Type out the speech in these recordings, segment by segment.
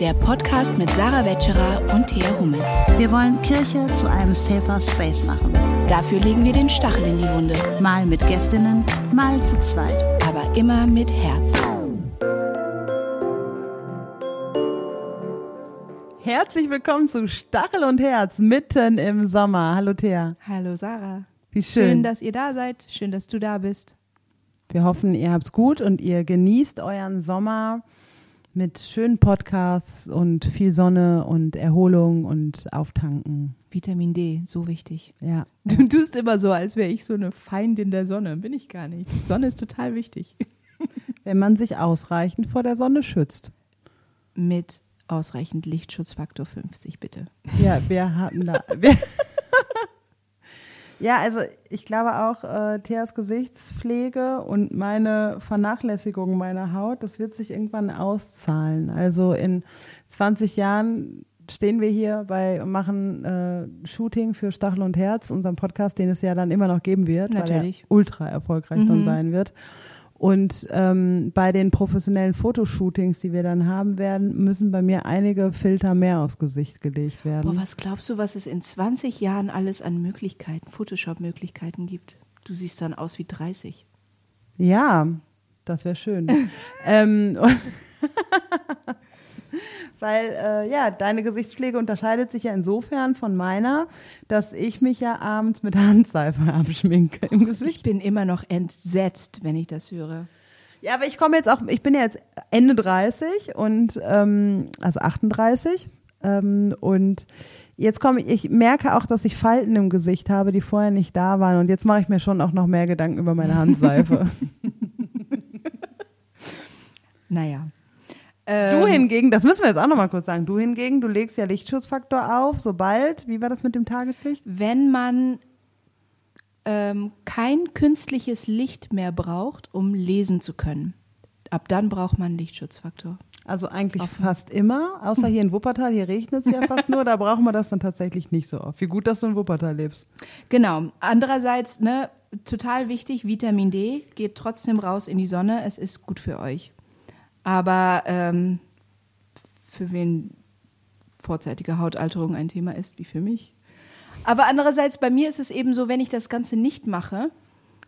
der Podcast mit Sarah Wetscherer und Thea Hummel. Wir wollen Kirche zu einem safer Space machen. Dafür legen wir den Stachel in die Wunde, Mal mit Gästinnen, mal zu zweit. aber immer mit Herz. Herzlich willkommen zu Stachel und Herz mitten im Sommer. Hallo Thea. Hallo Sarah. Wie schön. Schön, dass ihr da seid. Schön, dass du da bist. Wir hoffen, ihr habt's gut und ihr genießt euren Sommer mit schönen Podcasts und viel Sonne und Erholung und Auftanken. Vitamin D, so wichtig. Ja. Du tust immer so, als wäre ich so eine Feindin der Sonne. Bin ich gar nicht. Die Sonne ist total wichtig. Wenn man sich ausreichend vor der Sonne schützt. Mit ausreichend Lichtschutzfaktor 50, bitte. Ja, wir hatten da. Wir ja, also ich glaube auch, äh, Theas Gesichtspflege und meine Vernachlässigung meiner Haut, das wird sich irgendwann auszahlen. Also in 20 Jahren stehen wir hier bei machen äh, Shooting für Stachel und Herz, unseren Podcast, den es ja dann immer noch geben wird, Natürlich. weil er ultra erfolgreich dann Mhm. sein wird. Und ähm, bei den professionellen Fotoshootings, die wir dann haben werden, müssen bei mir einige Filter mehr aufs Gesicht gelegt werden. Boah, was glaubst du, was es in 20 Jahren alles an Möglichkeiten, Photoshop-Möglichkeiten gibt? Du siehst dann aus wie 30. Ja, das wäre schön. ähm, weil, äh, ja, deine Gesichtspflege unterscheidet sich ja insofern von meiner, dass ich mich ja abends mit Handseife abschminke im Ich Gesicht. bin immer noch entsetzt, wenn ich das höre. Ja, aber ich komme jetzt auch, ich bin ja jetzt Ende 30 und, ähm, also 38. Ähm, und jetzt komme ich, ich merke auch, dass ich Falten im Gesicht habe, die vorher nicht da waren. Und jetzt mache ich mir schon auch noch mehr Gedanken über meine Handseife. Naja. Du Ähm, hingegen, das müssen wir jetzt auch nochmal kurz sagen, du hingegen, du legst ja Lichtschutzfaktor auf, sobald, wie war das mit dem Tageslicht? wenn man ähm, kein künstliches Licht mehr braucht, um lesen zu können. Ab dann braucht man Lichtschutzfaktor. Also eigentlich Offen. fast immer, außer hier in Wuppertal, hier regnet es ja fast nur, da brauchen wir das dann tatsächlich nicht so oft. Wie gut, dass du in Wuppertal lebst. Genau. Andererseits, ne, total wichtig, Vitamin D geht trotzdem raus in die Sonne. Es ist gut für euch. Aber ähm, für wen vorzeitige Hautalterung ein Thema ist, wie für mich. Aber andererseits, bei mir ist es eben so, wenn ich das Ganze nicht mache,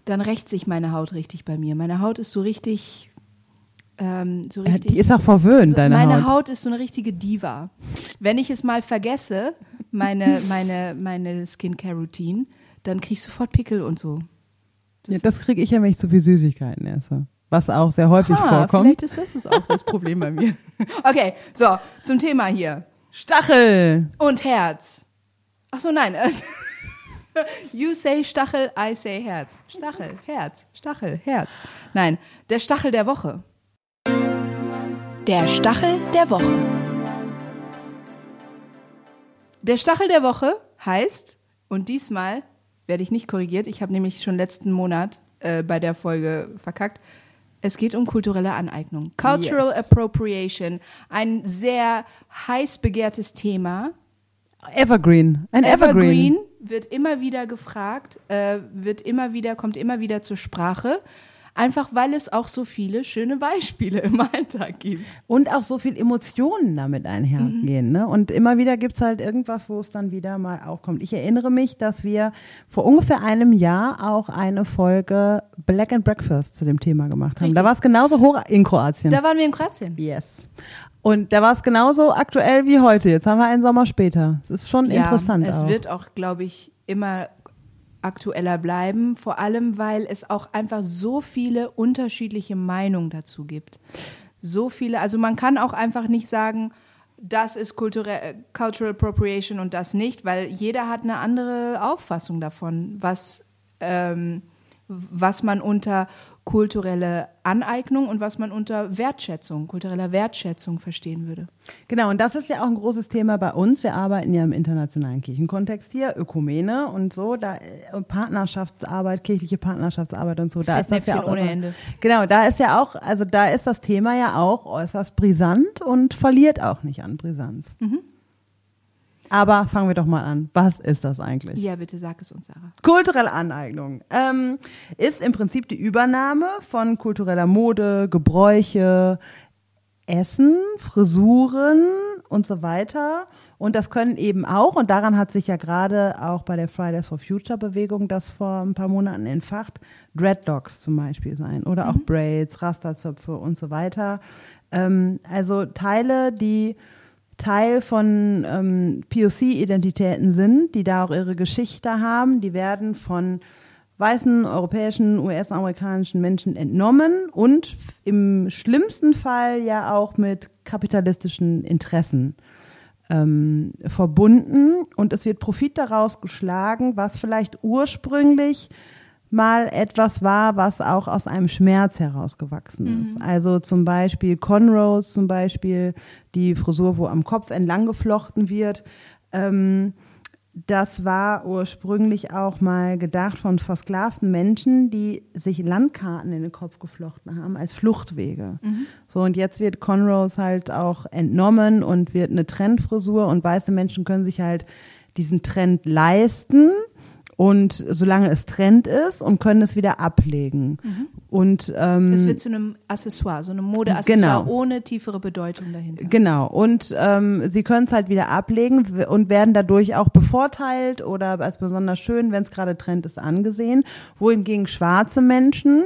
dann rächt sich meine Haut richtig bei mir. Meine Haut ist so richtig, ähm, so Äh, richtig. Die ist auch verwöhnt, So, deine meine Haut. Haut. ist so eine richtige Diva. Wenn ich es mal vergesse, meine, meine, meine Skincare-Routine, dann kriege ich sofort Pickel und so. Ja, das kriege ich ja, wenn ich zu viel Süßigkeiten esse. Was auch sehr häufig Ah, vorkommt. vielleicht ist das ist auch das Problem bei mir. Okay, so, zum Thema hier. Stachel! Und Herz. Ach so, nein. You say Stachel, I say Herz. Stachel, Herz, Stachel, Herz. Nein, der Stachel der Woche. Der Stachel der Woche. Der Stachel der Woche heißt, und diesmal werde ich nicht korrigiert, ich habe nämlich schon letzten Monat äh, bei der Folge verkackt, es geht um kulturelle Aneignung. Cultural Yes. Appropriation, ein sehr heiß begehrtes Thema. Evergreen. Ein Evergreen. Evergreen wird immer wieder gefragt, äh, wird immer wieder, kommt immer wieder zur Sprache. Einfach weil es auch so viele schöne Beispiele im Alltag gibt. Und auch so viel Emotionen damit einhergehen. Ne? Und immer wieder gibt's halt irgendwas, wo es dann wieder mal aufkommt. Ich erinnere mich, dass wir vor ungefähr einem Jahr auch eine Folge Black and Breakfast zu dem Thema gemacht haben. Richtig. Da war es genauso hoch in Kroatien. Da waren wir in Kroatien. yes. Und da war es genauso aktuell wie heute. Jetzt haben wir einen Sommer später. Es ist schon interessant. Es auch. wird auch, glaube ich, immer aktueller bleiben, vor allem weil es auch einfach so viele unterschiedliche Meinungen dazu gibt. So viele, also man kann auch einfach nicht sagen, das ist kulturell, Cultural Appropriation und das nicht, weil jeder hat eine andere Auffassung davon, was, ähm, was man unter kulturelle Aneignung und was man unter Wertschätzung, kultureller Wertschätzung verstehen würde. Genau, und das ist ja auch ein großes Thema bei uns. Wir arbeiten ja im internationalen Kirchenkontext hier, Ökumene und so, da äh, Partnerschaftsarbeit, kirchliche Partnerschaftsarbeit und so. Da ist das ja auch ohne Ende. Genau, da ist ja auch, also da ist das Thema ja auch äußerst brisant und verliert auch nicht an Brisanz. Mhm. Aber fangen wir doch mal an. Was ist das eigentlich? Ja, bitte sag es uns, Sarah. Kulturelle Aneignung ähm, ist im Prinzip die Übernahme von kultureller Mode, Gebräuche, Essen, Frisuren und so weiter. Und das können eben auch, und daran hat sich ja gerade auch bei der Fridays for Future Bewegung das vor ein paar Monaten entfacht, Dreadlocks zum Beispiel sein oder auch Braids, Rasterzöpfe und so weiter. Ähm, also Teile, die Teil von ähm, POC-Identitäten sind, die da auch ihre Geschichte haben, die werden von weißen, europäischen, US-amerikanischen Menschen entnommen und im schlimmsten Fall ja auch mit kapitalistischen Interessen ähm, verbunden. Und es wird Profit daraus geschlagen, was vielleicht ursprünglich mal etwas war, was auch aus einem Schmerz herausgewachsen ist. Also zum Beispiel Conros, zum Beispiel die Frisur, wo am Kopf entlang geflochten wird. Ähm, das war ursprünglich auch mal gedacht von versklavten Menschen, die sich Landkarten in den Kopf geflochten haben als Fluchtwege. So, und jetzt wird Conros halt auch entnommen und wird eine Trendfrisur und weiße Menschen können sich halt diesen Trend leisten und solange es Trend ist und können es wieder ablegen. Und ähm, Es wird zu einem Accessoire, so einem Modeaccessoire Genau. ohne tiefere Bedeutung dahinter. Genau, und ähm, sie können es halt wieder ablegen und werden dadurch auch bevorteilt oder als besonders schön, wenn es gerade Trend ist, angesehen. Wohingegen schwarze Menschen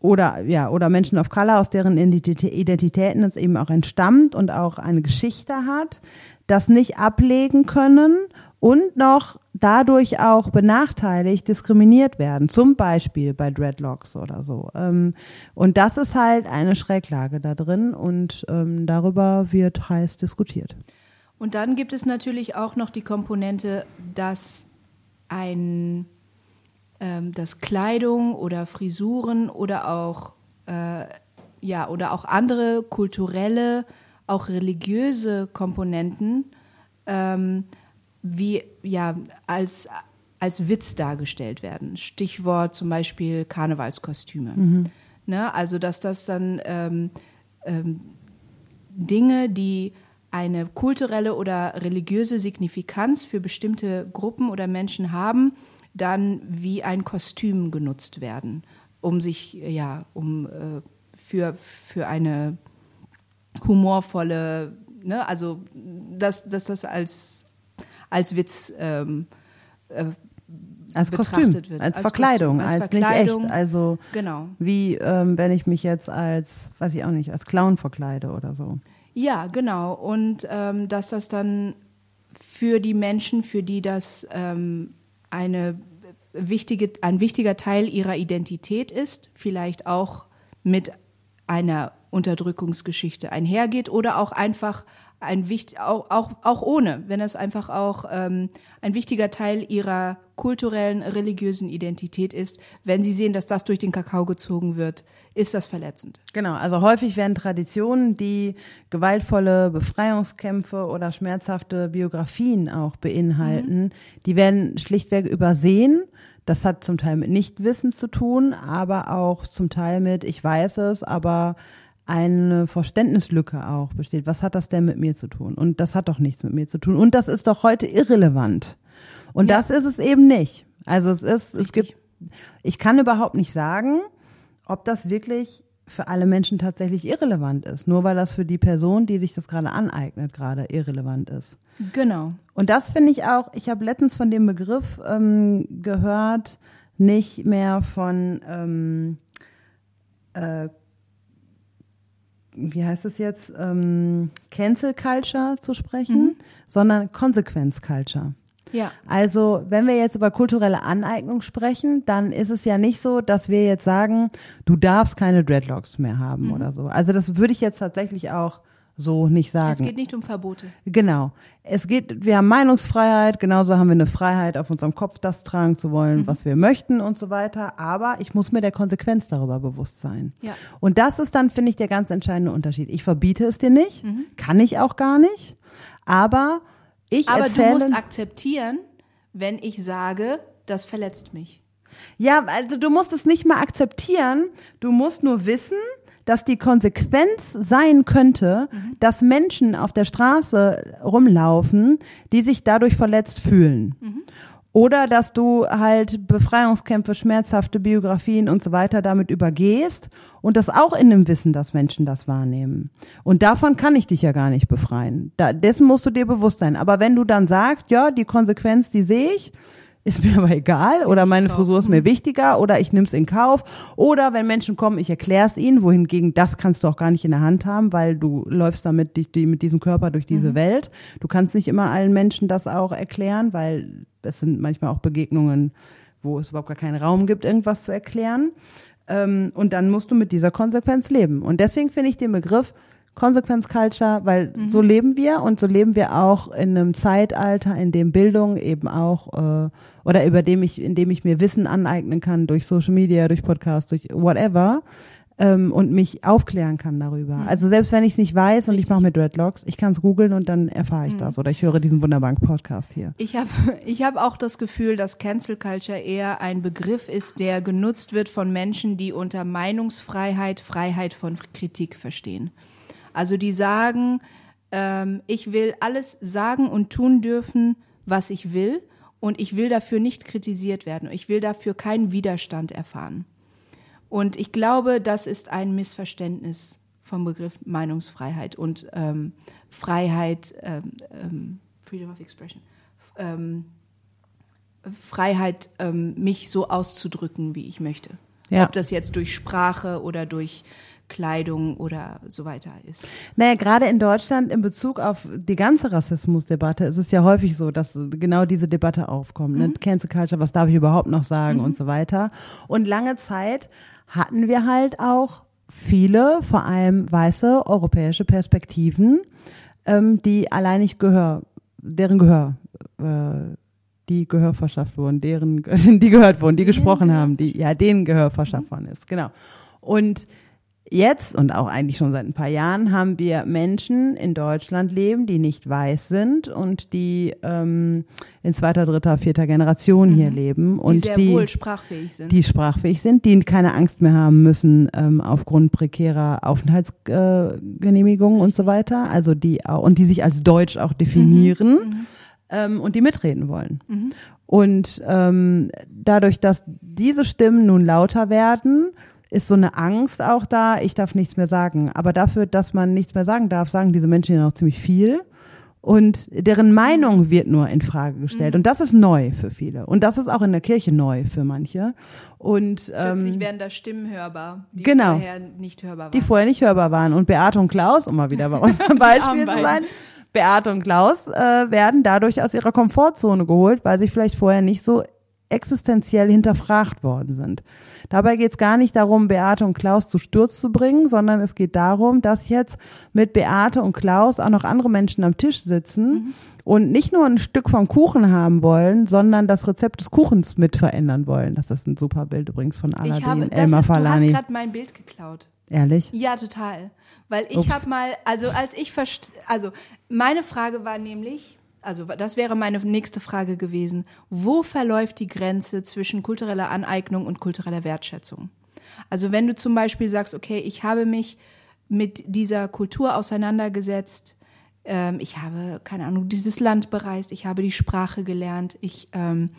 oder ja oder Menschen of Color, aus deren Identitä- Identitäten es eben auch entstammt und auch eine Geschichte hat, das nicht ablegen können und noch dadurch auch benachteiligt, diskriminiert werden, zum Beispiel bei Dreadlocks oder so. Ähm, und das ist halt eine Schräglage da drin und ähm, darüber wird heiß diskutiert. Und dann gibt es natürlich auch noch die Komponente, dass ein, ähm, dass Kleidung oder Frisuren oder auch, äh, ja, oder auch andere kulturelle, auch religiöse Komponenten ähm, wie, ja, als, als Witz dargestellt werden. Stichwort zum Beispiel Karnevalskostüme. Ne? Also, dass das dann ähm, ähm, Dinge, die eine kulturelle oder religiöse Signifikanz für bestimmte Gruppen oder Menschen haben, dann wie ein Kostüm genutzt werden, um sich, ja, um äh, für, für eine humorvolle, ne, also dass, dass das als, als Witz ähm, äh, Als betrachtet Kostüm, wird. als, Als Verkleidung, Kostüm, als als, Verkleidung. nicht echt. Also genau. wie ähm, wenn ich mich jetzt als, weiß ich auch nicht, als Clown verkleide oder so. Ja, genau. Und ähm, dass das dann für die Menschen, für die das ähm, eine wichtige, ein wichtiger Teil ihrer Identität ist, vielleicht auch mit einer Unterdrückungsgeschichte einhergeht oder auch einfach ein wicht, auch, auch, auch ohne, wenn es einfach auch ähm, ein wichtiger Teil ihrer kulturellen, religiösen Identität ist, wenn sie sehen, dass das durch den Kakao gezogen wird, ist das verletzend. Genau, also häufig werden Traditionen, die gewaltvolle Befreiungskämpfe oder schmerzhafte Biografien auch beinhalten, die werden schlichtweg übersehen. Das hat zum Teil mit Nichtwissen zu tun, aber auch zum Teil mit, ich weiß es, aber eine Verständnislücke auch besteht. Was hat das denn mit mir zu tun? Und das hat doch nichts mit mir zu tun. Und das ist doch heute irrelevant. Und Ja. das ist es eben nicht. Also es ist, es Richtig. gibt, ich kann überhaupt nicht sagen, ob das wirklich für alle Menschen tatsächlich irrelevant ist. Nur weil das für die Person, die sich das gerade aneignet, gerade irrelevant ist. Genau. Und das finde ich auch, ich habe letztens von dem Begriff ähm, gehört, nicht mehr von, ähm, äh, wie heißt es jetzt, ähm, Cancel Culture zu sprechen, sondern Consequence Culture. Ja. Also, wenn wir jetzt über kulturelle Aneignung sprechen, dann ist es ja nicht so, dass wir jetzt sagen, du darfst keine Dreadlocks mehr haben oder so. Also, das würde ich jetzt tatsächlich auch so nicht sagen. Es geht nicht um Verbote. Genau. Es geht, wir haben Meinungsfreiheit, genauso haben wir eine Freiheit, auf unserem Kopf das tragen zu wollen, was wir möchten und so weiter. Aber ich muss mir der Konsequenz darüber bewusst sein. Ja. Und das ist dann, finde ich, der ganz entscheidende Unterschied. Ich verbiete es dir nicht, kann ich auch gar nicht, aber ich Aber erzähle. du musst akzeptieren, wenn ich sage, das verletzt mich. Ja, also du musst es nicht mal akzeptieren. Du musst nur wissen, dass die Konsequenz sein könnte, dass Menschen auf der Straße rumlaufen, die sich dadurch verletzt fühlen. Oder dass du halt Befreiungskämpfe, schmerzhafte Biografien und so weiter damit übergehst und das auch in dem Wissen, dass Menschen das wahrnehmen. Und davon kann ich dich ja gar nicht befreien. Da, dessen musst du dir bewusst sein. Aber wenn du dann sagst, ja, die Konsequenz, die sehe ich, ist mir aber egal oder meine Frisur ist mir wichtiger oder ich nehme es in Kauf oder wenn Menschen kommen, ich erkläre es ihnen, wohingegen das kannst du auch gar nicht in der Hand haben, weil du läufst damit die, die, mit diesem Körper durch diese mhm. Welt. Du kannst nicht immer allen Menschen das auch erklären, weil es sind manchmal auch Begegnungen, wo es überhaupt gar keinen Raum gibt, irgendwas zu erklären. Ähm, und dann musst du mit dieser Konsequenz leben. Und deswegen finde ich den Begriff Consequence Culture, weil mhm. so leben wir und so leben wir auch in einem Zeitalter, in dem Bildung eben auch äh, oder über dem ich, in dem ich mir Wissen aneignen kann durch Social Media, durch Podcasts, durch whatever ähm, und mich aufklären kann darüber. Mhm. Also selbst wenn ich es nicht weiß und ich mache mir Dreadlocks, ich kann es googeln und dann erfahre ich mhm. das oder ich höre diesen wunderbaren Podcast hier. Ich habe ich hab auch das Gefühl, dass Cancel Culture eher ein Begriff ist, der genutzt wird von Menschen, die unter Meinungsfreiheit, Freiheit von Kritik verstehen. Also die sagen, ähm, ich will alles sagen und tun dürfen, was ich will und ich will dafür nicht kritisiert werden. Ich will dafür keinen Widerstand erfahren. Und ich glaube, das ist ein Missverständnis vom Begriff Meinungsfreiheit und ähm, Freiheit, ähm, ähm Freedom of Expression, ähm, Freiheit, ähm, mich so auszudrücken, wie ich möchte. Ja. Ob das jetzt durch Sprache oder durch Kleidung oder so weiter ist. Naja, gerade in Deutschland in Bezug auf die ganze Rassismusdebatte ist es ja häufig so, dass genau diese Debatte aufkommt. Ne? Mhm. Cancel Culture, was darf ich überhaupt noch sagen mhm. und so weiter. Und lange Zeit hatten wir halt auch viele, vor allem weiße europäische Perspektiven, ähm, die allein nicht Gehör, deren Gehör äh, die Gehör verschafft wurden, deren, die gehört wurden, die gesprochen haben, die, ja, denen Gehör verschafft worden ist, genau. Und jetzt und auch eigentlich schon seit ein paar Jahren haben wir Menschen in Deutschland leben, die nicht weiß sind und die ähm, in zweiter, dritter, vierter Generation mhm. hier leben und die sehr die, wohl sprachfähig sind, die sprachfähig sind, die keine Angst mehr haben müssen ähm, aufgrund prekärer Aufenthaltsgenehmigungen äh, und so weiter, also die auch und die sich als Deutsch auch definieren. Mhm. mhm. Ähm, und die mitreden wollen. Mhm. Und ähm, dadurch, dass diese Stimmen nun lauter werden, ist so eine Angst auch da, ich darf nichts mehr sagen. Aber dafür, dass man nichts mehr sagen darf, sagen diese Menschen ja noch ziemlich viel. Und deren Meinung wird nur in Frage gestellt. Mhm. Und das ist neu für viele. Und das ist auch in der Kirche neu für manche. Und ähm, plötzlich werden da Stimmen hörbar, die genau, vorher nicht hörbar waren. Die vorher nicht hörbar waren. Und Beate und Klaus, um mal wieder bei unserem Beispiel zu sein, Beate und Klaus äh, werden dadurch aus ihrer Komfortzone geholt, weil sie vielleicht vorher nicht so existenziell hinterfragt worden sind. Dabei geht es gar nicht darum, Beate und Klaus zu Sturz zu bringen, sondern es geht darum, dass jetzt mit Beate und Klaus auch noch andere Menschen am Tisch sitzen mhm. und nicht nur ein Stück vom Kuchen haben wollen, sondern das Rezept des Kuchens mit verändern wollen. Das ist ein super Bild übrigens von Aladdin, ich habe, Elmar ist, Falani. Du hast gerade mein Bild geklaut. Ehrlich? Ja, total. Weil ich habe mal, also als ich also meine Frage war nämlich, also das wäre meine nächste Frage gewesen. Wo verläuft die Grenze zwischen kultureller Aneignung und kultureller Wertschätzung? Also wenn du zum Beispiel sagst, okay, ich habe mich mit dieser Kultur auseinandergesetzt, ähm, ich habe, keine Ahnung, dieses Land bereist, ich habe die Sprache gelernt, ich, ähm,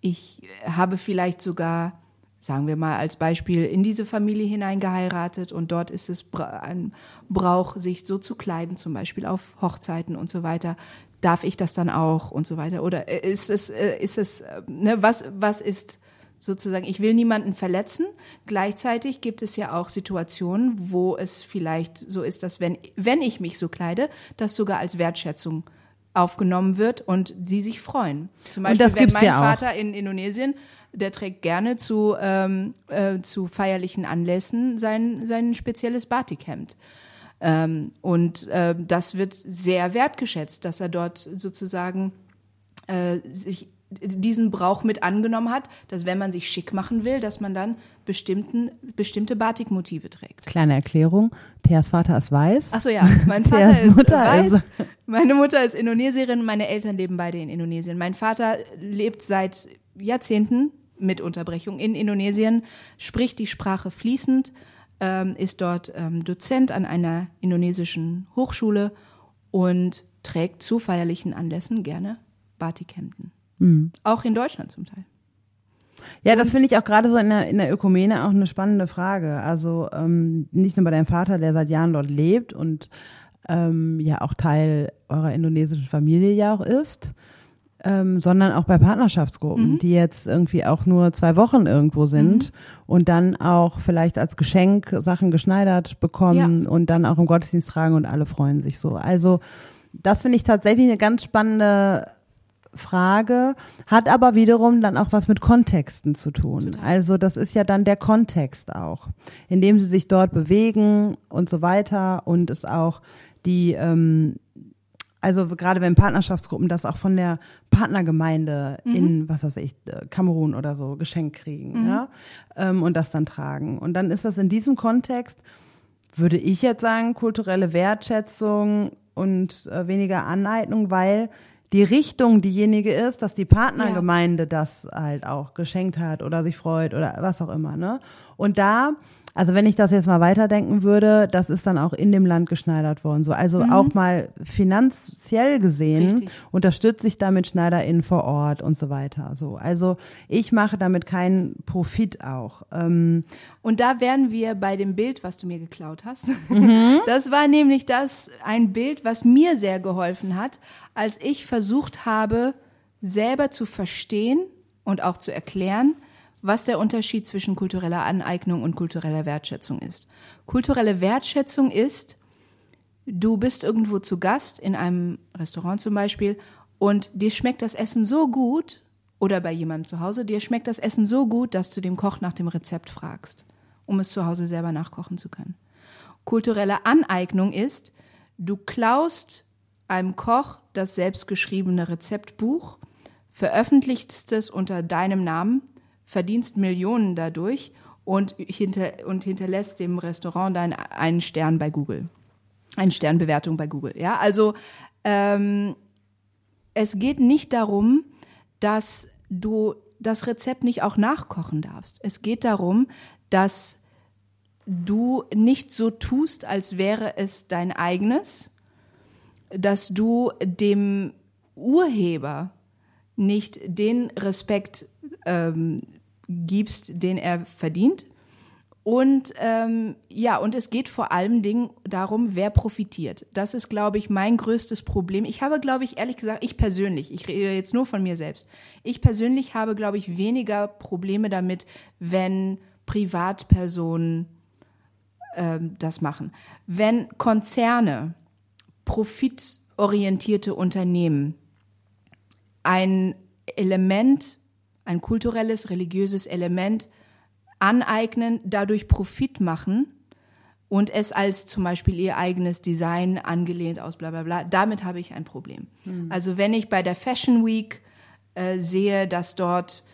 ich habe vielleicht sogar, sagen wir mal als Beispiel, in diese Familie hineingeheiratet und dort ist es ein Brauch, sich so zu kleiden, zum Beispiel auf Hochzeiten und so weiter darf ich das dann auch und so weiter? Oder äh, ist es, äh, ist es, äh, ne, was, was ist sozusagen, ich will niemanden verletzen. Gleichzeitig gibt es ja auch Situationen, wo es vielleicht so ist, dass wenn, wenn ich mich so kleide, das sogar als Wertschätzung aufgenommen wird und sie sich freuen. Zum Beispiel, wenn mein ja Vater in Indonesien der trägt gerne zu, ähm, äh, zu feierlichen Anlässen sein, sein spezielles Batikhemd. Ähm, und äh, das wird sehr wertgeschätzt, dass er dort sozusagen äh, sich diesen Brauch mit angenommen hat, dass wenn man sich schick machen will, dass man dann bestimmten, bestimmte Batikmotive trägt. Kleine Erklärung, Theas Vater ist weiß. Achso ja, mein Vater ist Mutter weiß. Ist meine Mutter ist Indonesierin, meine Eltern leben beide in Indonesien. Mein Vater lebt seit Jahrzehnten mit Unterbrechung in Indonesien, spricht die Sprache fließend, ähm, ist dort ähm, Dozent an einer indonesischen Hochschule und trägt zu feierlichen Anlässen gerne Batikhemden. Mhm. Auch in Deutschland zum Teil. Ja, das finde ich auch gerade so in der, in der Ökumene auch eine spannende Frage. Also ähm, nicht nur bei deinem Vater, der seit Jahren dort lebt und ähm, ja auch Teil eurer indonesischen Familie ja auch ist, ähm, sondern auch bei Partnerschaftsgruppen, die jetzt irgendwie auch nur zwei Wochen irgendwo sind und dann auch vielleicht als Geschenk Sachen geschneidert bekommen und dann auch im Gottesdienst tragen und alle freuen sich so. Also das finde ich tatsächlich eine ganz spannende Frage, hat aber wiederum dann auch was mit Kontexten zu tun. Also das ist ja dann der Kontext auch, in dem sie sich dort bewegen und so weiter und es auch die, ähm, also gerade wenn Partnerschaftsgruppen das auch von der Partnergemeinde in, was weiß ich, äh, Kamerun oder so geschenkt kriegen, ja, ähm, und das dann tragen. Und dann ist das in diesem Kontext, würde ich jetzt sagen, kulturelle Wertschätzung und äh, weniger Aneignung, weil die Richtung diejenige ist, dass die Partnergemeinde das halt auch geschenkt hat oder sich freut oder was auch immer, ne? Und da, also wenn ich das jetzt mal weiterdenken würde, das ist dann auch in dem Land geschneidert worden, so. Also auch mal finanziell gesehen Richtig. unterstütze ich damit SchneiderInnen vor Ort und so weiter, so. Also ich mache damit keinen Profit auch. Ähm, Und da wären wir bei dem Bild, was du mir geklaut hast. Mhm. Das war nämlich das, ein Bild, was mir sehr geholfen hat, als ich versucht habe, selber zu verstehen und auch zu erklären, was der Unterschied zwischen kultureller Aneignung und kultureller Wertschätzung ist. Kulturelle Wertschätzung ist, du bist irgendwo zu Gast, in einem Restaurant zum Beispiel, und dir schmeckt das Essen so gut, oder bei jemandem zu Hause, dir schmeckt das Essen so gut, dass du dem Koch nach dem Rezept fragst, um es zu Hause selber nachkochen zu können. Kulturelle Aneignung ist, du klaust einem Koch das selbstgeschriebene Rezeptbuch, veröffentlichst es unter deinem Namen, verdienst Millionen dadurch und, hinter, und hinterlässt dem Restaurant deinen einen Stern bei Google. Eine Sternbewertung bei Google. Ja, also ähm, es geht nicht darum, dass du das Rezept nicht auch nachkochen darfst. Es geht darum, dass du nicht so tust, als wäre es dein eigenes, dass du dem Urheber nicht den Respekt ähm, gibst, den er verdient. Und ähm, ja, und es geht vor allem Dingen darum, wer profitiert. Das ist, glaube ich, mein größtes Problem. Ich habe, glaube ich, ehrlich gesagt, ich persönlich, ich rede jetzt nur von mir selbst. Ich persönlich habe, glaube ich, weniger Probleme damit, wenn Privatpersonen ähm, das machen. Wenn Konzerne, profitorientierte Unternehmen ein Element, ein kulturelles, religiöses Element aneignen, dadurch Profit machen und es als zum Beispiel ihr eigenes Design angelehnt aus bla bla bla, damit habe ich ein Problem. Also wenn ich bei der Fashion Week äh, sehe, dass dort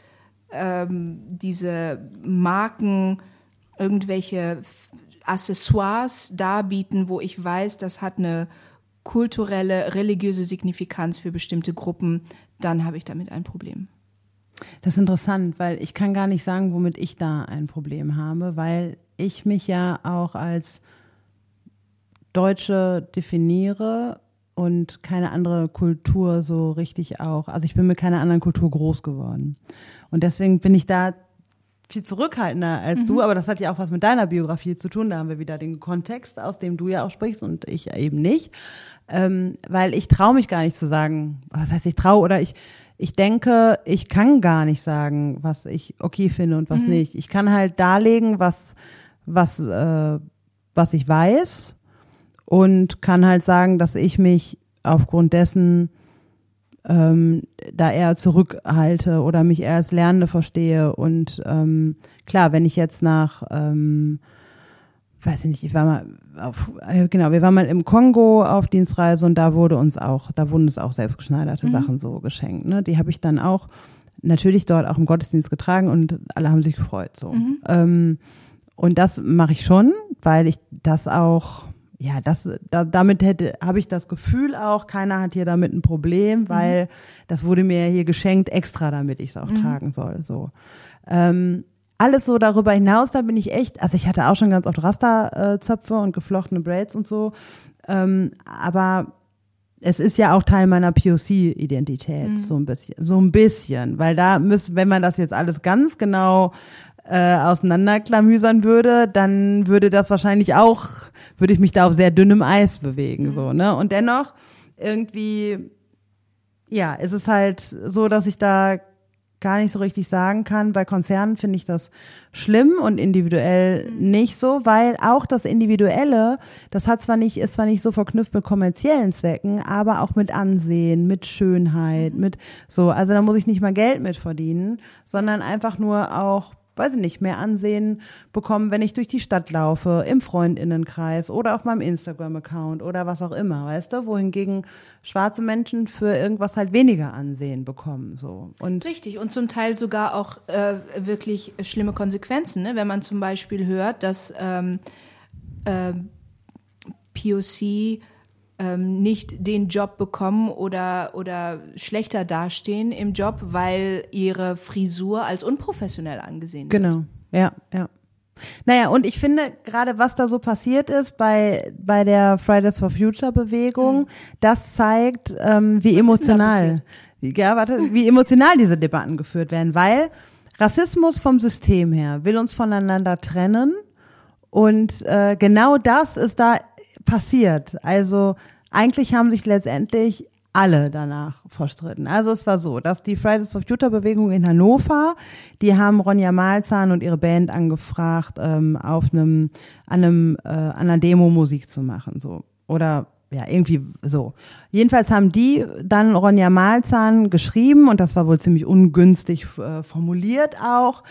ähm, diese Marken irgendwelche Accessoires darbieten, wo ich weiß, das hat eine kulturelle, religiöse Signifikanz für bestimmte Gruppen, dann habe ich damit ein Problem. Das ist interessant, weil ich kann gar nicht sagen, womit ich da ein Problem habe, weil ich mich ja auch als Deutsche definiere und keine andere Kultur so richtig auch. Also ich bin mit keiner anderen Kultur groß geworden. Und deswegen bin ich da viel zurückhaltender als du, aber das hat ja auch was mit deiner Biografie zu tun. Da haben wir wieder den Kontext, aus dem du ja auch sprichst und ich eben nicht. Ähm, weil ich traue mich gar nicht zu sagen, was heißt ich traue oder ich, ich denke, ich kann gar nicht sagen, was ich okay finde und was nicht. Ich kann halt darlegen, was, was, äh, was ich weiß und kann halt sagen, dass ich mich aufgrund dessen ähm, da eher zurückhalte oder mich eher als Lernende verstehe. Und ähm, klar, wenn ich jetzt nach, ähm, weiß ich nicht, ich war mal auf, äh, genau, wir waren mal im Kongo auf Dienstreise und da wurde uns auch, da wurden uns auch selbstgeschneiderte Sachen so geschenkt. Ne? Die habe ich dann auch natürlich dort auch im Gottesdienst getragen und alle haben sich gefreut. So. Ähm, und das mache ich schon, weil ich das auch, ja, das, da, damit hätte, habe ich das Gefühl auch, keiner hat hier damit ein Problem, weil das wurde mir hier geschenkt, extra damit ich es auch tragen soll. So. Ähm, alles so darüber hinaus, da bin ich echt, also ich hatte auch schon ganz oft Rasterzöpfe und geflochtene Braids und so, ähm, aber es ist ja auch Teil meiner POC-Identität, Mhm. so ein bisschen, so ein bisschen, weil da müssen, wenn man das jetzt alles ganz genau äh, auseinanderklamüsern würde, dann würde das wahrscheinlich auch, würde ich mich da auf sehr dünnem Eis bewegen, so, ne? Und dennoch irgendwie, ja, es ist halt so, dass ich da gar nicht so richtig sagen kann. Bei Konzernen finde ich das schlimm und individuell nicht so, weil auch das Individuelle, das hat zwar nicht, ist zwar nicht so verknüpft mit kommerziellen Zwecken, aber auch mit Ansehen, mit Schönheit, mit so, also da muss ich nicht mal Geld mit verdienen, sondern einfach nur auch weiß ich nicht, mehr Ansehen bekommen, wenn ich durch die Stadt laufe, im Freundinnenkreis oder auf meinem Instagram-Account oder was auch immer, weißt du? Wohingegen schwarze Menschen für irgendwas halt weniger Ansehen bekommen, so. Und Richtig, und zum Teil sogar auch äh, wirklich schlimme Konsequenzen, ne? wenn man zum Beispiel hört, dass ähm, ähm, POC ähm, nicht den Job bekommen oder, oder schlechter dastehen im Job, weil ihre Frisur als unprofessionell angesehen wird. Genau, ja, ja. Naja, und ich finde gerade, was da so passiert ist bei, bei der Fridays for Future Bewegung, das zeigt, ähm, wie da emotional, wie, ja, warte, wie emotional diese Debatten geführt werden, weil Rassismus vom System her will uns voneinander trennen und äh, genau das ist da passiert. Also eigentlich haben sich letztendlich alle danach verstritten. Also es war so, dass die Fridays for Future Bewegung in Hannover, die haben Ronja Malzahn und ihre Band angefragt, ähm, auf einem, an einem, äh, an einer Demo Musik zu machen, so. Oder ja, irgendwie so. Jedenfalls haben die dann Ronja Malzahn geschrieben und das war wohl ziemlich ungünstig äh, formuliert auch,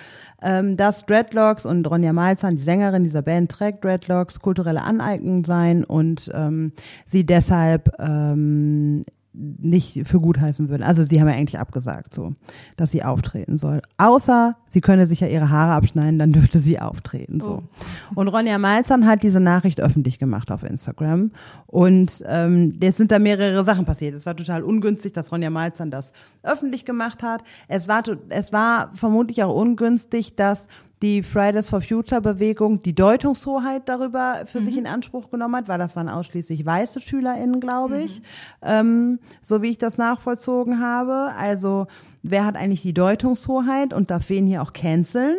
ähm, dass Dreadlocks und Ronja Malzahn, die Sängerin dieser Band, trägt Dreadlocks, kulturelle Aneignung sein und ähm, sie deshalb ähm, nicht für gut heißen würden. Also sie haben ja eigentlich abgesagt, so, dass sie auftreten soll. Außer sie könne sich ja ihre Haare abschneiden, dann dürfte sie auftreten, so. Und Ronja Malzahn hat diese Nachricht öffentlich gemacht auf Instagram. Und ähm, jetzt sind da mehrere Sachen passiert. Es war total ungünstig, dass Ronja Malzahn das öffentlich gemacht hat. Es war, es war vermutlich auch ungünstig, dass die Fridays for Future Bewegung die Deutungshoheit darüber für sich in Anspruch genommen hat, weil das waren ausschließlich weiße SchülerInnen, glaube ich, ähm, so wie ich das nachvollzogen habe. Also wer hat eigentlich die Deutungshoheit und darf wen hier auch canceln?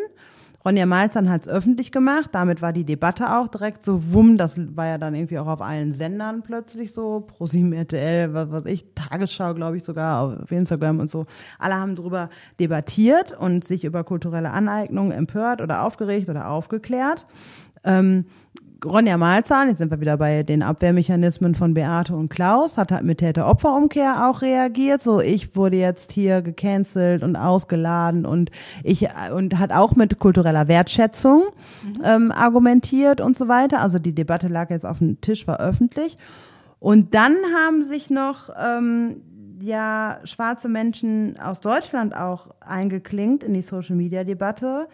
Ronja Malzahn hat es öffentlich gemacht, damit war die Debatte auch direkt so wumm, das war ja dann irgendwie auch auf allen Sendern plötzlich so, ProSieben RTL, was weiß ich, Tagesschau glaube ich sogar, auf Instagram und so. Alle haben darüber debattiert und sich über kulturelle Aneignung empört oder aufgeregt oder aufgeklärt. Ähm, Ronja Malzahn, jetzt sind wir wieder bei den Abwehrmechanismen von Beate und Klaus, hat halt mit Täter-Opfer-Umkehr auch reagiert. So, ich wurde jetzt hier gecancelt und ausgeladen und ich und hat auch mit kultureller Wertschätzung ähm, argumentiert und so weiter. Also die Debatte lag jetzt auf dem Tisch, war öffentlich. Und dann haben sich noch ähm, ja schwarze Menschen aus Deutschland auch eingeklinkt in die Social Media Debatte,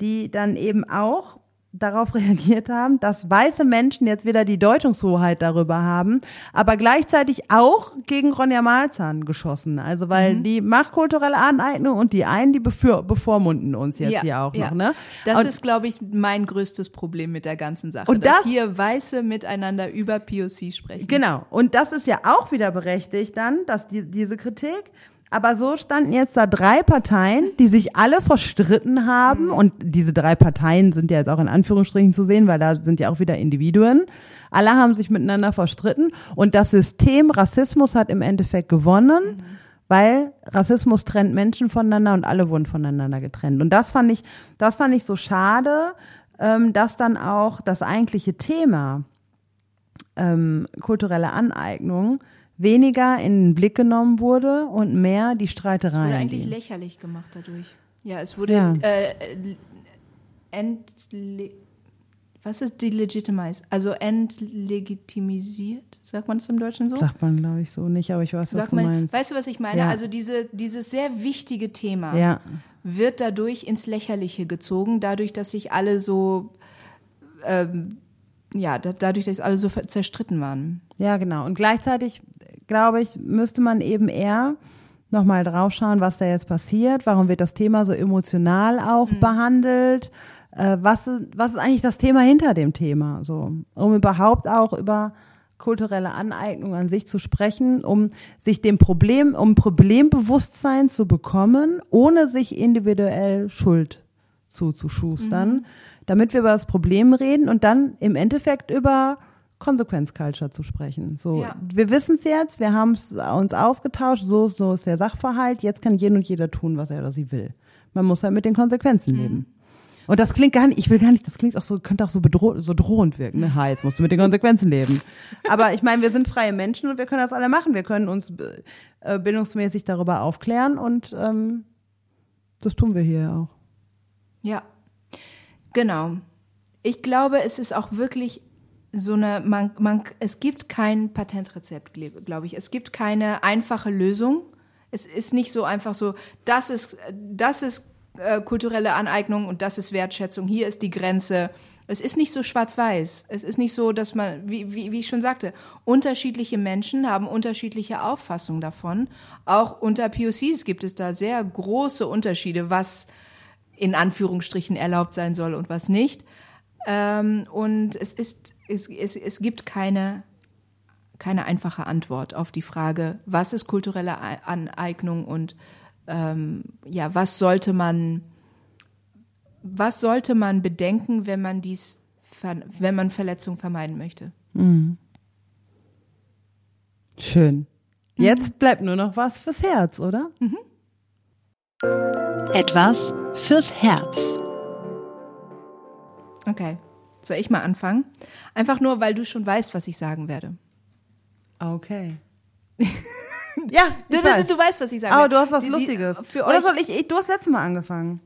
die dann eben auch darauf reagiert haben, dass weiße Menschen jetzt wieder die Deutungshoheit darüber haben, aber gleichzeitig auch gegen Ronja Malzahn geschossen. Also weil die macht kulturelle Aneignung und die einen, die bevormunden uns jetzt hier auch noch. Ne? Das und, ist, glaube ich, mein größtes Problem mit der ganzen Sache. Und dass das- hier Weiße miteinander über POC sprechen. Genau. Und das ist ja auch wieder berechtigt dann, dass die, diese Kritik. Aber so standen jetzt da drei Parteien, die sich alle verstritten haben. Und diese drei Parteien sind ja jetzt auch in Anführungsstrichen zu sehen, weil da sind ja auch wieder Individuen. Alle haben sich miteinander verstritten. Und das System Rassismus hat im Endeffekt gewonnen, weil Rassismus trennt Menschen voneinander und alle wurden voneinander getrennt. Und das fand ich, das fand ich so schade, ähm, dass dann auch das eigentliche Thema ähm, kulturelle Aneignung weniger in den Blick genommen wurde und mehr die Es wurde Streitereien. eigentlich die- lächerlich gemacht dadurch. Ja, es wurde Ja. äh, äh, entle was ist delegitimize? Also entlegitimisiert, sagt man es im Deutschen so? Sagt man, glaube ich, so nicht, aber ich weiß, was Sagt du man, meinst. weißt du, was ich meine? Ja. Also diese, dieses sehr wichtige Thema Ja, wird dadurch ins Lächerliche gezogen, dadurch, dass sich alle so, ähm, ja, da, dadurch, dass alle so zerstritten waren. ja, genau. Und gleichzeitig, glaube ich, müsste man eben eher nochmal draufschauen, was da jetzt passiert, warum wird das Thema so emotional auch Mhm. behandelt, äh, was, ist, was ist eigentlich das Thema hinter dem Thema, so, um überhaupt auch über kulturelle Aneignung an sich zu sprechen, um sich dem Problem, um Problembewusstsein zu bekommen, ohne sich individuell Schuld zuzuschustern, mhm. damit wir über das Problem reden und dann im Endeffekt über Konsequenzculture zu sprechen. So, ja. wir wissen es jetzt, wir haben es uns ausgetauscht, so, so ist der Sachverhalt, jetzt kann jeder und jeder tun, was er oder sie will. Man muss halt mit den Konsequenzen mhm. leben. Und das klingt gar nicht, ich will gar nicht, das klingt auch so, könnte auch so, bedroh, so drohend wirken. Ne? Ha, jetzt musst du mit den Konsequenzen leben. Aber ich meine, wir sind freie Menschen und wir können das alle machen. Wir können uns äh, bildungsmäßig darüber aufklären und ähm, das tun wir hier auch. Ja, genau. Ich glaube, es ist auch wirklich so eine, man, man, es gibt kein Patentrezept, glaube ich. Es gibt keine einfache Lösung. Es ist nicht so einfach so, das ist, das ist äh, kulturelle Aneignung und das ist Wertschätzung, hier ist die Grenze. Es ist nicht so schwarz-weiß. Es ist nicht so, dass man, wie, wie, wie ich schon sagte, unterschiedliche Menschen haben unterschiedliche Auffassungen davon. Auch unter POCs gibt es da sehr große Unterschiede, was in Anführungsstrichen erlaubt sein soll und was nicht. Ähm, und es ist, es, es, es gibt keine, keine einfache Antwort auf die Frage, was ist kulturelle Aneignung und ähm, ja, was sollte man, was sollte man bedenken, wenn man dies, wenn man Verletzungen vermeiden möchte? Mhm. Schön. Jetzt mhm. bleibt nur noch was fürs Herz, oder? Mhm. Etwas fürs Herz. Okay. Soll ich mal anfangen? Einfach nur, weil du schon weißt, was ich sagen werde. Okay. ja, du, weiß. Du, weißt, was ich sage. Oh, du hast was die, Lustiges. Die, für Oder soll ich, ich, du hast letztes Mal angefangen.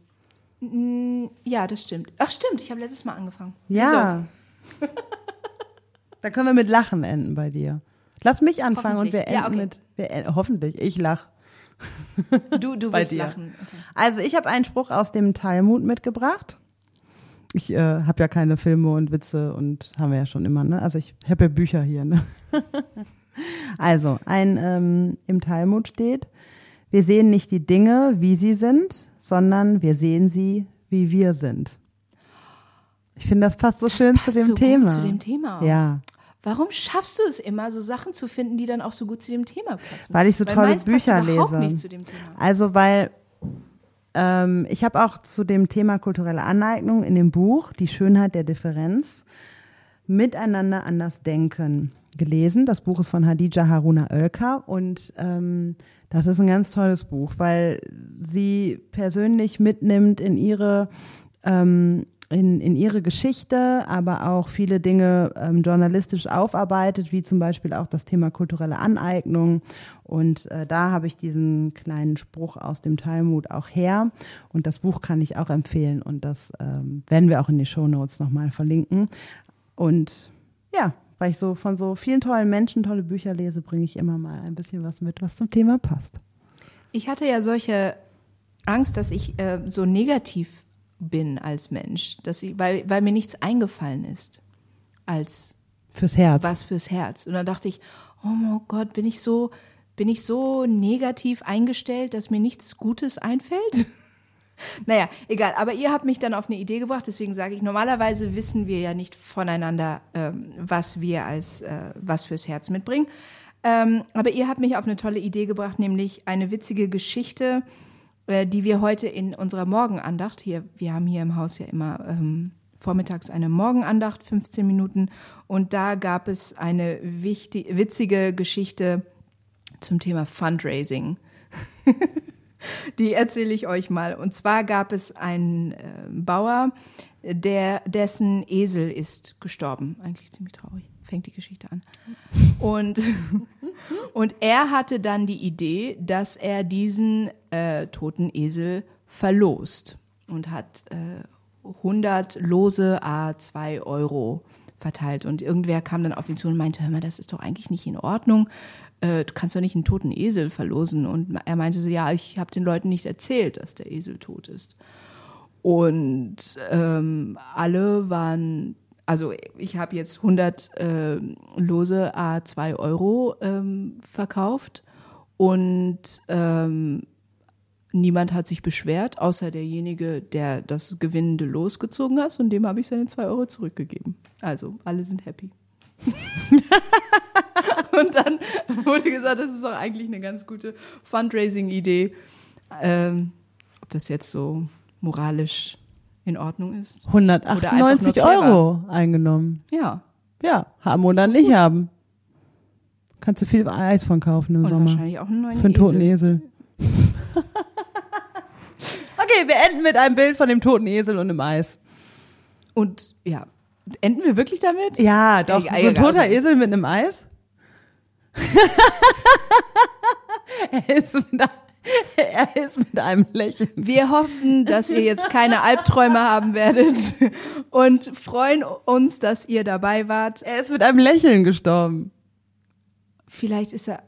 Mm, ja, das stimmt. Ach, stimmt, ich habe letztes Mal angefangen. Ja. da können wir mit Lachen enden bei dir. Lass mich anfangen und wir enden ja, okay. mit, wir, hoffentlich, ich lach. Du, du wirst lachen. Okay. Also ich habe einen Spruch aus dem Talmud mitgebracht. Ich äh, habe ja keine Filme und Witze und haben wir ja schon immer, ne? Also ich habe ja Bücher hier, ne? also, ein ähm, im Talmud steht, wir sehen nicht die Dinge, wie sie sind, sondern wir sehen sie, wie wir sind. Ich finde, das passt so das schön passt zu dem so Thema. zu dem Thema. Ja. Warum schaffst du es immer, so Sachen zu finden, die dann auch so gut zu dem Thema passen? Weil ich so weil tolle Bücher lese. Nicht zu dem Thema. Also weil ähm, ich habe auch zu dem Thema kulturelle Aneignung in dem Buch Die Schönheit der Differenz miteinander anders denken gelesen. Das Buch ist von Hadija Haruna Oelker und ähm, das ist ein ganz tolles Buch, weil sie persönlich mitnimmt in ihre ähm, in, in ihre Geschichte, aber auch viele Dinge ähm, journalistisch aufarbeitet, wie zum Beispiel auch das Thema kulturelle Aneignung. Und äh, da habe ich diesen kleinen Spruch aus dem Talmud auch her. Und das Buch kann ich auch empfehlen und das ähm, werden wir auch in die Show Notes nochmal verlinken. Und ja, weil ich so von so vielen tollen Menschen tolle Bücher lese, bringe ich immer mal ein bisschen was mit, was zum Thema passt. Ich hatte ja solche Angst, dass ich äh, so negativ bin als Mensch, dass ich, weil, weil mir nichts eingefallen ist als fürs Herz. Was fürs Herz. Und dann dachte ich, oh mein Gott, bin ich so, bin ich so negativ eingestellt, dass mir nichts Gutes einfällt? naja, egal. Aber ihr habt mich dann auf eine Idee gebracht, deswegen sage ich, normalerweise wissen wir ja nicht voneinander, ähm, was wir als äh, was fürs Herz mitbringen. Ähm, aber ihr habt mich auf eine tolle Idee gebracht, nämlich eine witzige Geschichte, die wir heute in unserer Morgenandacht, hier, wir haben hier im Haus ja immer ähm, vormittags eine Morgenandacht, 15 Minuten, und da gab es eine wichtig, witzige Geschichte zum Thema Fundraising. die erzähle ich euch mal. Und zwar gab es einen äh, Bauer, der, dessen Esel ist gestorben. Eigentlich ziemlich traurig. Fängt die Geschichte an. Und und er hatte dann die Idee, dass er diesen äh, toten Esel verlost und hat äh, 100 Lose a 2 Euro verteilt. Und irgendwer kam dann auf ihn zu und meinte, hör mal, das ist doch eigentlich nicht in Ordnung. Äh, du kannst doch nicht einen toten Esel verlosen. Und er meinte so, ja, ich habe den Leuten nicht erzählt, dass der Esel tot ist. Und ähm, alle waren also ich habe jetzt 100 äh, Lose a 2 Euro ähm, verkauft und ähm, niemand hat sich beschwert, außer derjenige, der das gewinnende Los gezogen hat und dem habe ich seine 2 Euro zurückgegeben. Also alle sind happy. Und dann wurde gesagt, das ist doch eigentlich eine ganz gute Fundraising-Idee. Ähm, ob das jetzt so moralisch in Ordnung ist. 198 Oder einfach nur Euro eingenommen. Ja. Ja, haben oder nicht haben. Kannst du viel Eis von kaufen im Und Sommer. wahrscheinlich auch einen neuen Für einen toten Esel. Esel. okay, wir enden mit einem Bild von dem toten Esel und dem Eis. Und ja, enden wir wirklich damit? Ja, doch. Ja, so ein toter okay. Esel mit einem Eis? er, ist mit, ein- er ist mit einem Lächeln. Wir hoffen, dass ihr jetzt keine Albträume haben werdet und freuen uns, dass ihr dabei wart. Er ist mit einem Lächeln gestorben. Vielleicht ist er,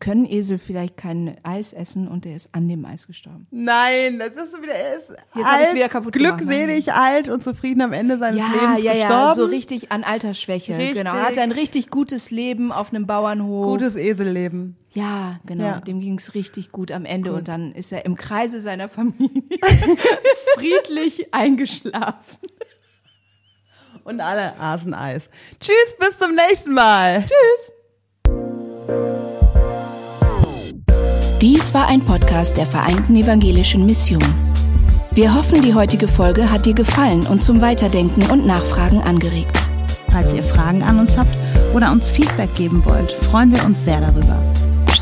können Esel vielleicht kein Eis essen und er ist an dem Eis gestorben. Nein, das ist so wieder, er ist Jetzt alt, wieder kaputt gemacht, glückselig, alt und zufrieden am Ende seines Ja, Lebens ja, gestorben. ja, so richtig an Altersschwäche. Richtig. Genau, er hatte ein richtig gutes Leben auf einem Bauernhof. Gutes Eselleben. Ja, genau. Ja. Dem ging's richtig gut am Ende und dann ist er im Kreise seiner Familie friedlich eingeschlafen. Und alle aßen Eis. Tschüss, bis zum nächsten Mal. Tschüss. Dies war ein Podcast der Vereinten Evangelischen Mission. Wir hoffen, die heutige Folge hat dir gefallen und zum Weiterdenken und Nachfragen angeregt. Falls ihr Fragen an uns habt oder uns Feedback geben wollt, freuen wir uns sehr darüber.